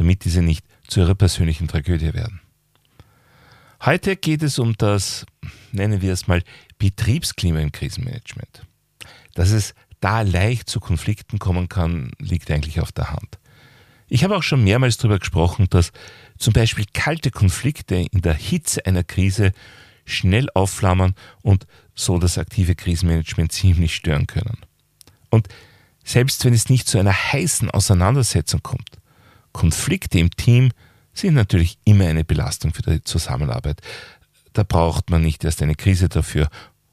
damit diese nicht zu ihrer persönlichen Tragödie werden. Heute geht es um das, nennen wir es mal, Betriebsklima im Krisenmanagement. Dass es da leicht zu Konflikten kommen kann, liegt eigentlich auf der Hand. Ich habe auch schon mehrmals darüber gesprochen, dass zum Beispiel kalte Konflikte in der Hitze einer Krise schnell aufflammern und so das aktive Krisenmanagement ziemlich stören können. Und selbst wenn es nicht zu einer heißen Auseinandersetzung kommt, Konflikte im Team sind natürlich immer eine Belastung für die Zusammenarbeit. Da braucht man nicht erst eine Krise dafür.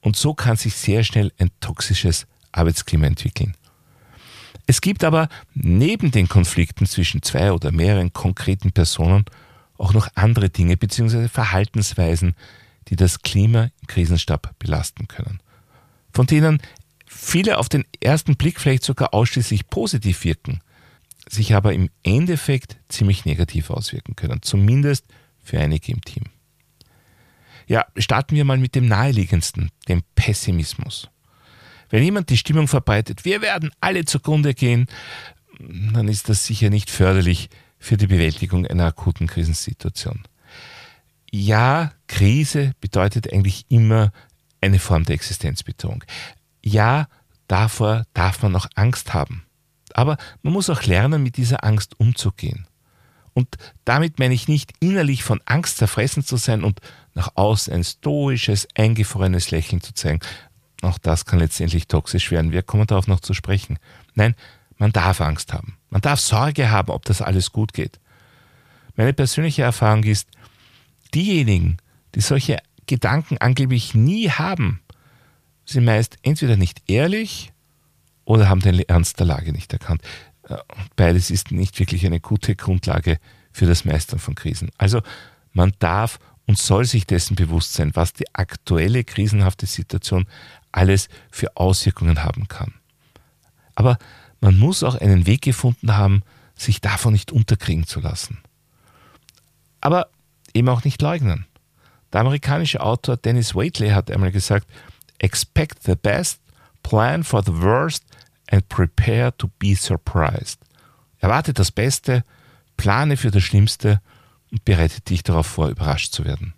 Und so kann sich sehr schnell ein toxisches Arbeitsklima entwickeln. Es gibt aber neben den Konflikten zwischen zwei oder mehreren konkreten Personen auch noch andere Dinge bzw. Verhaltensweisen, die das Klima im Krisenstab belasten können. Von denen viele auf den ersten Blick vielleicht sogar ausschließlich positiv wirken, sich aber im Endeffekt ziemlich negativ auswirken können, zumindest für einige im Team. Ja, starten wir mal mit dem naheliegendsten, dem Pessimismus. Wenn jemand die Stimmung verbreitet, wir werden alle zugrunde gehen, dann ist das sicher nicht förderlich für die Bewältigung einer akuten Krisensituation. Ja, Krise bedeutet eigentlich immer eine Form der Existenzbedrohung. Ja, davor darf man auch Angst haben. Aber man muss auch lernen, mit dieser Angst umzugehen. Und damit meine ich nicht innerlich von Angst zerfressen zu sein und nach außen ein stoisches, eingefrorenes Lächeln zu zeigen. Auch das kann letztendlich toxisch werden. Wir kommen darauf noch zu sprechen. Nein, man darf Angst haben. Man darf Sorge haben, ob das alles gut geht. Meine persönliche Erfahrung ist, diejenigen, die solche Gedanken angeblich nie haben, sind meist entweder nicht ehrlich oder haben den Ernst der Lage nicht erkannt. Äh, beides ist nicht wirklich eine gute Grundlage für das Meistern von Krisen. Also man darf und soll sich dessen bewusst sein, was die aktuelle krisenhafte Situation alles für Auswirkungen haben kann. Aber man muss auch einen Weg gefunden haben, sich davon nicht unterkriegen zu lassen. Aber eben auch nicht leugnen. Der amerikanische Autor Dennis Waitley hat einmal gesagt, Expect the best, plan for the worst and prepare to be surprised. Erwarte das Beste, plane für das Schlimmste und bereite dich darauf vor, überrascht zu werden.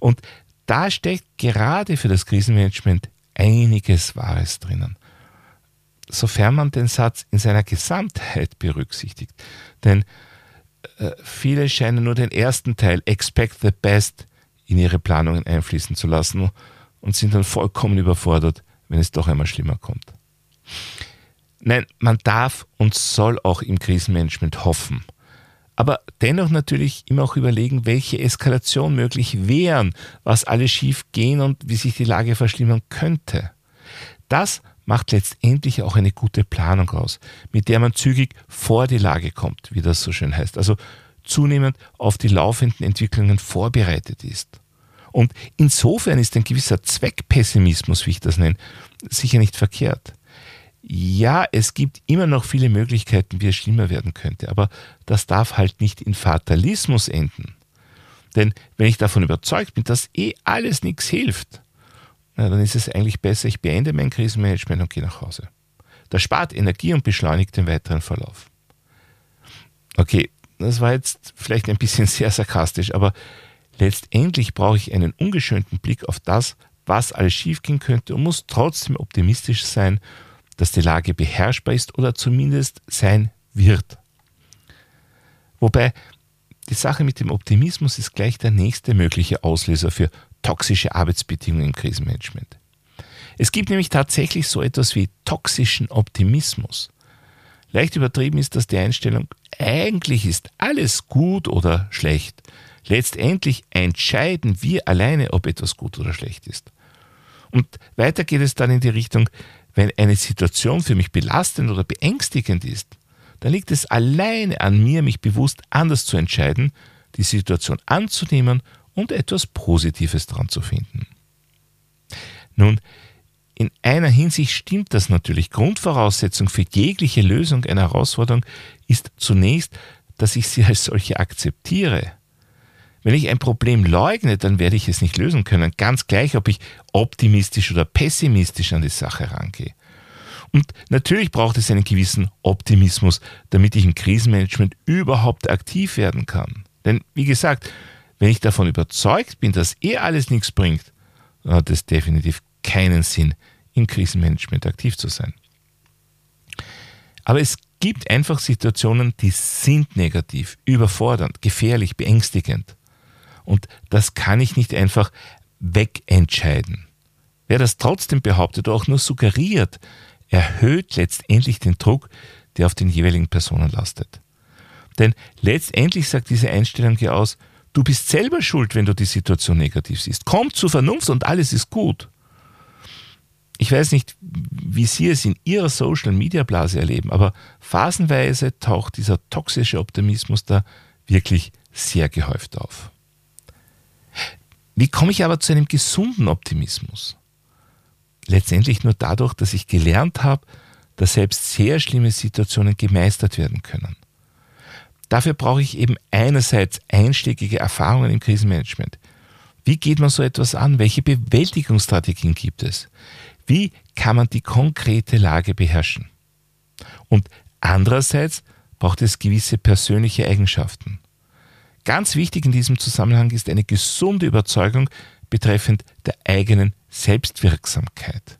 Und da steckt gerade für das Krisenmanagement einiges Wahres drinnen. Sofern man den Satz in seiner Gesamtheit berücksichtigt. Denn äh, viele scheinen nur den ersten Teil, expect the best, in ihre Planungen einfließen zu lassen und sind dann vollkommen überfordert, wenn es doch einmal schlimmer kommt. Nein, man darf und soll auch im Krisenmanagement hoffen. Aber dennoch natürlich immer auch überlegen, welche Eskalation möglich wären, was alles schief gehen und wie sich die Lage verschlimmern könnte. Das macht letztendlich auch eine gute Planung aus, mit der man zügig vor die Lage kommt, wie das so schön heißt. Also zunehmend auf die laufenden Entwicklungen vorbereitet ist. Und insofern ist ein gewisser Zweckpessimismus, wie ich das nenne, sicher nicht verkehrt. Ja, es gibt immer noch viele Möglichkeiten, wie es schlimmer werden könnte, aber das darf halt nicht in Fatalismus enden. Denn wenn ich davon überzeugt bin, dass eh alles nichts hilft, na, dann ist es eigentlich besser, ich beende mein Krisenmanagement und gehe nach Hause. Das spart Energie und beschleunigt den weiteren Verlauf. Okay, das war jetzt vielleicht ein bisschen sehr sarkastisch, aber Letztendlich brauche ich einen ungeschönten Blick auf das, was alles schiefgehen könnte und muss trotzdem optimistisch sein, dass die Lage beherrschbar ist oder zumindest sein wird. Wobei die Sache mit dem Optimismus ist gleich der nächste mögliche Auslöser für toxische Arbeitsbedingungen im Krisenmanagement. Es gibt nämlich tatsächlich so etwas wie toxischen Optimismus. Leicht übertrieben ist das die Einstellung, eigentlich ist alles gut oder schlecht. Letztendlich entscheiden wir alleine, ob etwas gut oder schlecht ist. Und weiter geht es dann in die Richtung, wenn eine Situation für mich belastend oder beängstigend ist, dann liegt es alleine an mir, mich bewusst anders zu entscheiden, die Situation anzunehmen und etwas Positives dran zu finden. Nun, in einer Hinsicht stimmt das natürlich. Grundvoraussetzung für jegliche Lösung einer Herausforderung ist zunächst, dass ich sie als solche akzeptiere. Wenn ich ein Problem leugne, dann werde ich es nicht lösen können. Ganz gleich, ob ich optimistisch oder pessimistisch an die Sache rangehe. Und natürlich braucht es einen gewissen Optimismus, damit ich im Krisenmanagement überhaupt aktiv werden kann. Denn wie gesagt, wenn ich davon überzeugt bin, dass eh alles nichts bringt, dann hat es definitiv keinen Sinn, im Krisenmanagement aktiv zu sein. Aber es gibt einfach Situationen, die sind negativ, überfordernd, gefährlich, beängstigend. Und das kann ich nicht einfach wegentscheiden. Wer das trotzdem behauptet oder auch nur suggeriert, erhöht letztendlich den Druck, der auf den jeweiligen Personen lastet. Denn letztendlich sagt diese Einstellung hier aus, du bist selber schuld, wenn du die Situation negativ siehst. Komm zur Vernunft und alles ist gut. Ich weiß nicht, wie Sie es in Ihrer Social-Media-Blase erleben, aber phasenweise taucht dieser toxische Optimismus da wirklich sehr gehäuft auf. Wie komme ich aber zu einem gesunden Optimismus? Letztendlich nur dadurch, dass ich gelernt habe, dass selbst sehr schlimme Situationen gemeistert werden können. Dafür brauche ich eben einerseits einschlägige Erfahrungen im Krisenmanagement. Wie geht man so etwas an? Welche Bewältigungsstrategien gibt es? Wie kann man die konkrete Lage beherrschen? Und andererseits braucht es gewisse persönliche Eigenschaften. Ganz wichtig in diesem Zusammenhang ist eine gesunde Überzeugung betreffend der eigenen Selbstwirksamkeit.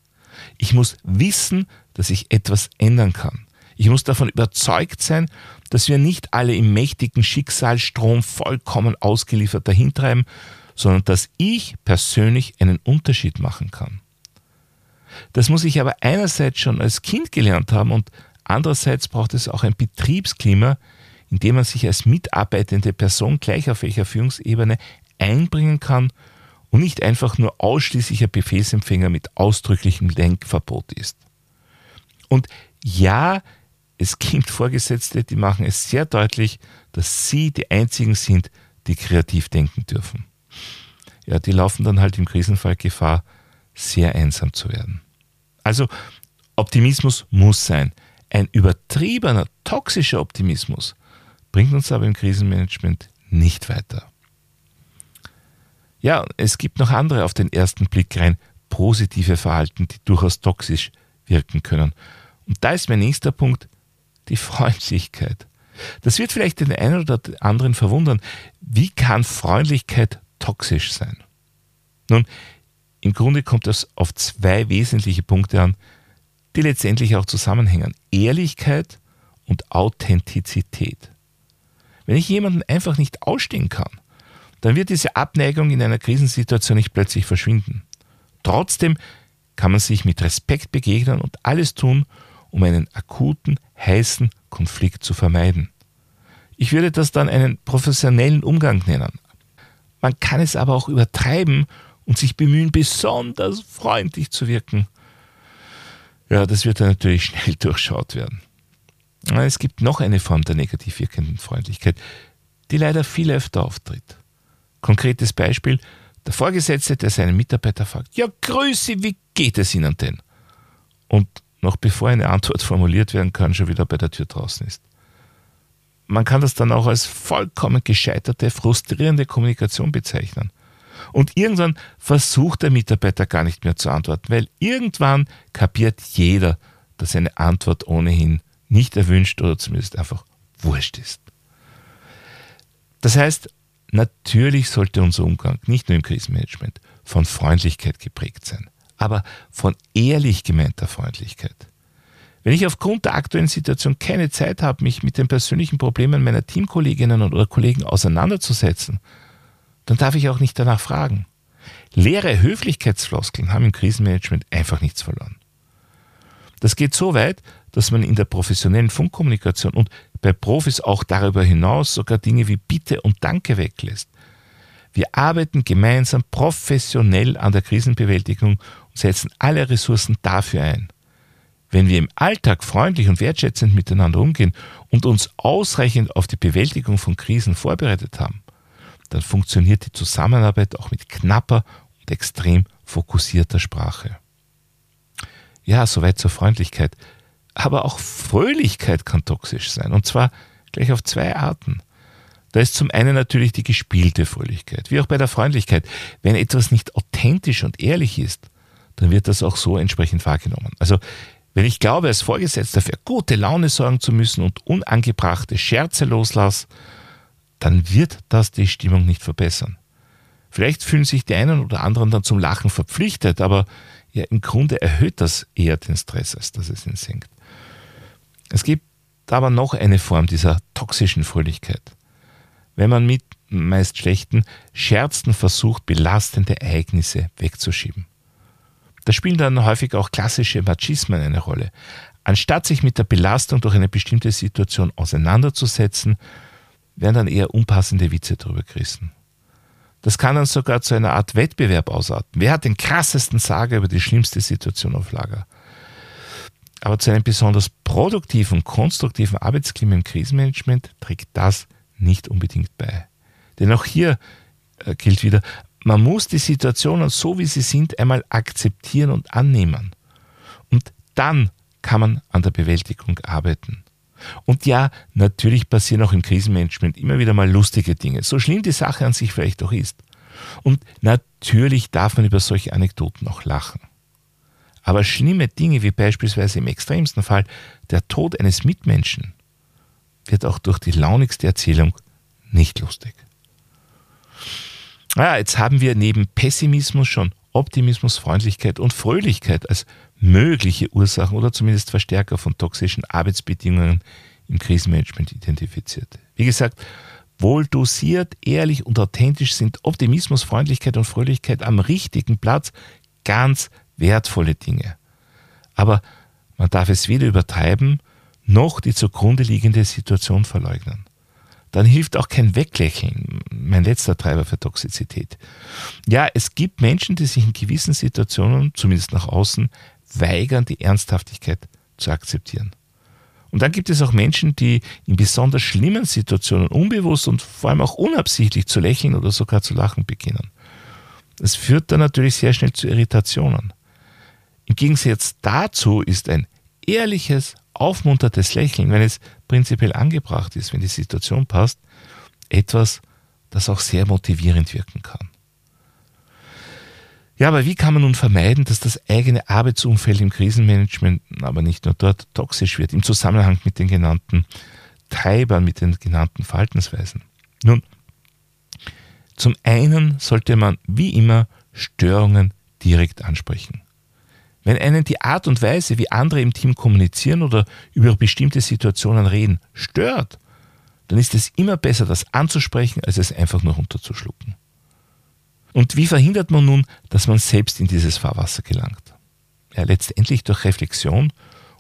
Ich muss wissen, dass ich etwas ändern kann. Ich muss davon überzeugt sein, dass wir nicht alle im mächtigen Schicksalsstrom vollkommen ausgeliefert dahintreiben, sondern dass ich persönlich einen Unterschied machen kann. Das muss ich aber einerseits schon als Kind gelernt haben und andererseits braucht es auch ein Betriebsklima, in dem man sich als mitarbeitende Person gleich auf welcher Führungsebene einbringen kann und nicht einfach nur ausschließlicher Befehlsempfänger mit ausdrücklichem Denkverbot ist. Und ja, es gibt Vorgesetzte, die machen es sehr deutlich, dass sie die einzigen sind, die kreativ denken dürfen. Ja, die laufen dann halt im Krisenfall Gefahr, sehr einsam zu werden. Also Optimismus muss sein. Ein übertriebener, toxischer Optimismus bringt uns aber im Krisenmanagement nicht weiter. Ja, es gibt noch andere auf den ersten Blick rein positive Verhalten, die durchaus toxisch wirken können. Und da ist mein nächster Punkt, die Freundlichkeit. Das wird vielleicht den einen oder anderen verwundern. Wie kann Freundlichkeit toxisch sein? Nun, im Grunde kommt es auf zwei wesentliche Punkte an, die letztendlich auch zusammenhängen. Ehrlichkeit und Authentizität. Wenn ich jemanden einfach nicht ausstehen kann, dann wird diese Abneigung in einer Krisensituation nicht plötzlich verschwinden. Trotzdem kann man sich mit Respekt begegnen und alles tun, um einen akuten, heißen Konflikt zu vermeiden. Ich würde das dann einen professionellen Umgang nennen. Man kann es aber auch übertreiben und sich bemühen, besonders freundlich zu wirken. Ja, das wird dann natürlich schnell durchschaut werden. Es gibt noch eine Form der negativ wirkenden Freundlichkeit, die leider viel öfter auftritt. Konkretes Beispiel, der Vorgesetzte, der seinen Mitarbeiter fragt, ja, Grüße, wie geht es Ihnen denn? Und noch bevor eine Antwort formuliert werden kann, schon wieder bei der Tür draußen ist. Man kann das dann auch als vollkommen gescheiterte, frustrierende Kommunikation bezeichnen. Und irgendwann versucht der Mitarbeiter gar nicht mehr zu antworten, weil irgendwann kapiert jeder, dass eine Antwort ohnehin nicht erwünscht oder zumindest einfach wurscht ist. Das heißt, natürlich sollte unser Umgang nicht nur im Krisenmanagement von Freundlichkeit geprägt sein aber von ehrlich gemeinter Freundlichkeit. Wenn ich aufgrund der aktuellen Situation keine Zeit habe, mich mit den persönlichen Problemen meiner Teamkolleginnen oder Kollegen auseinanderzusetzen, dann darf ich auch nicht danach fragen. Leere Höflichkeitsfloskeln haben im Krisenmanagement einfach nichts verloren. Das geht so weit, dass man in der professionellen Funkkommunikation und bei Profis auch darüber hinaus sogar Dinge wie Bitte und Danke weglässt. Wir arbeiten gemeinsam professionell an der Krisenbewältigung und setzen alle Ressourcen dafür ein. wenn wir im Alltag freundlich und wertschätzend miteinander umgehen und uns ausreichend auf die Bewältigung von Krisen vorbereitet haben, dann funktioniert die Zusammenarbeit auch mit knapper und extrem fokussierter Sprache. Ja, soweit zur Freundlichkeit. Aber auch Fröhlichkeit kann toxisch sein. Und zwar gleich auf zwei Arten. Da ist zum einen natürlich die gespielte Fröhlichkeit, wie auch bei der Freundlichkeit. Wenn etwas nicht authentisch und ehrlich ist, dann wird das auch so entsprechend wahrgenommen. Also wenn ich glaube, als Vorgesetzter für gute Laune sorgen zu müssen und unangebrachte Scherze loslasse, dann wird das die Stimmung nicht verbessern. Vielleicht fühlen sich die einen oder anderen dann zum Lachen verpflichtet, aber ja, im Grunde erhöht das eher den Stress, als dass es ihn senkt. Es gibt aber noch eine Form dieser toxischen Fröhlichkeit. Wenn man mit meist schlechten Scherzen versucht, belastende Ereignisse wegzuschieben. Da spielen dann häufig auch klassische Machismen eine Rolle. Anstatt sich mit der Belastung durch eine bestimmte Situation auseinanderzusetzen, werden dann eher unpassende Witze drüber gerissen. Das kann dann sogar zu einer Art Wettbewerb ausarten. Wer hat den krassesten Sager über die schlimmste Situation auf Lager? Aber zu einem besonders produktiven, konstruktiven Arbeitsklima im Krisenmanagement trägt das nicht unbedingt bei. Denn auch hier äh, gilt wieder, man muss die Situationen so wie sie sind einmal akzeptieren und annehmen. Und dann kann man an der Bewältigung arbeiten. Und ja, natürlich passieren auch im Krisenmanagement immer wieder mal lustige Dinge, so schlimm die Sache an sich vielleicht auch ist. Und natürlich darf man über solche Anekdoten auch lachen. Aber schlimme Dinge wie beispielsweise im extremsten Fall der Tod eines Mitmenschen wird auch durch die launigste Erzählung nicht lustig. Naja, jetzt haben wir neben Pessimismus schon Optimismus, Freundlichkeit und Fröhlichkeit als mögliche Ursachen oder zumindest Verstärker von toxischen Arbeitsbedingungen im Krisenmanagement identifiziert. Wie gesagt, wohl dosiert, ehrlich und authentisch sind Optimismus, Freundlichkeit und Fröhlichkeit am richtigen Platz ganz wertvolle Dinge. Aber man darf es weder übertreiben, noch die zugrunde liegende Situation verleugnen. Dann hilft auch kein Weglächeln, mein letzter Treiber für Toxizität. Ja, es gibt Menschen, die sich in gewissen Situationen, zumindest nach außen, weigern, die Ernsthaftigkeit zu akzeptieren. Und dann gibt es auch Menschen, die in besonders schlimmen Situationen unbewusst und vor allem auch unabsichtlich zu lächeln oder sogar zu lachen beginnen. Das führt dann natürlich sehr schnell zu Irritationen. Im Gegensatz dazu ist ein ehrliches, aufmunterndes Lächeln, wenn es prinzipiell angebracht ist, wenn die Situation passt, etwas, das auch sehr motivierend wirken kann. Ja, aber wie kann man nun vermeiden, dass das eigene Arbeitsumfeld im Krisenmanagement, aber nicht nur dort, toxisch wird, im Zusammenhang mit den genannten Treibern, mit den genannten Verhaltensweisen? Nun, zum einen sollte man wie immer Störungen direkt ansprechen. Wenn einen die Art und Weise, wie andere im Team kommunizieren oder über bestimmte Situationen reden, stört, dann ist es immer besser, das anzusprechen, als es einfach nur runterzuschlucken. Und wie verhindert man nun, dass man selbst in dieses Fahrwasser gelangt? Ja, letztendlich durch Reflexion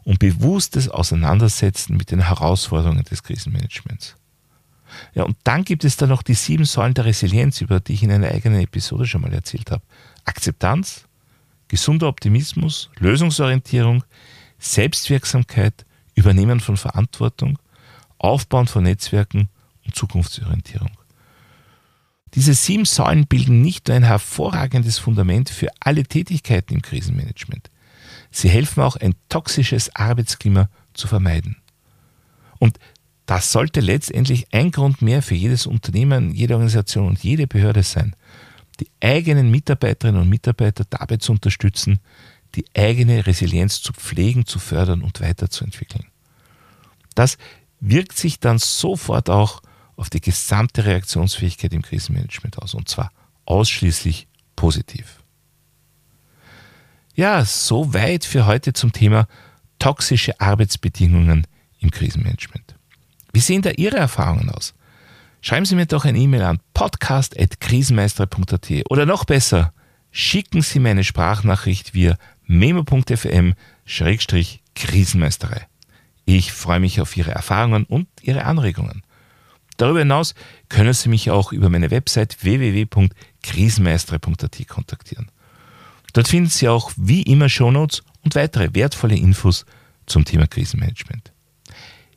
und bewusstes Auseinandersetzen mit den Herausforderungen des Krisenmanagements. Ja, und dann gibt es da noch die sieben Säulen der Resilienz, über die ich in einer eigenen Episode schon mal erzählt habe. Akzeptanz, gesunder Optimismus, Lösungsorientierung, Selbstwirksamkeit, Übernehmen von Verantwortung, Aufbauen von Netzwerken und Zukunftsorientierung. Diese sieben Säulen bilden nicht nur ein hervorragendes Fundament für alle Tätigkeiten im Krisenmanagement. Sie helfen auch, ein toxisches Arbeitsklima zu vermeiden. Und das sollte letztendlich ein Grund mehr für jedes Unternehmen, jede Organisation und jede Behörde sein, die eigenen Mitarbeiterinnen und Mitarbeiter dabei zu unterstützen, die eigene Resilienz zu pflegen, zu fördern und weiterzuentwickeln. Das wirkt sich dann sofort auch auf die gesamte Reaktionsfähigkeit im Krisenmanagement aus, und zwar ausschließlich positiv. Ja, soweit für heute zum Thema toxische Arbeitsbedingungen im Krisenmanagement. Wie sehen da Ihre Erfahrungen aus? schreiben Sie mir doch eine E-Mail an podcast.krisenmeister.at oder noch besser, schicken Sie meine Sprachnachricht via memo.fm-krisenmeisterei. Ich freue mich auf Ihre Erfahrungen und Ihre Anregungen. Darüber hinaus können Sie mich auch über meine Website www.krisenmeister.at kontaktieren. Dort finden Sie auch wie immer Shownotes und weitere wertvolle Infos zum Thema Krisenmanagement.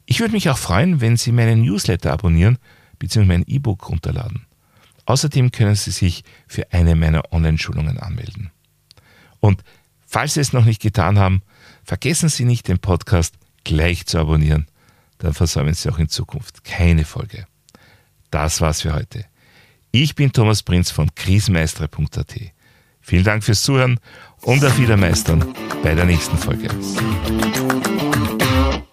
Ich würde mich auch freuen, wenn Sie meinen Newsletter abonnieren bzw. mein E-Book runterladen. Außerdem können Sie sich für eine meiner Online-Schulungen anmelden. Und falls Sie es noch nicht getan haben, vergessen Sie nicht, den Podcast gleich zu abonnieren. Dann versäumen Sie auch in Zukunft keine Folge. Das war's für heute. Ich bin Thomas Prinz von krisenmeistere.at. Vielen Dank fürs Zuhören und auf Wiedermeistern bei der nächsten Folge.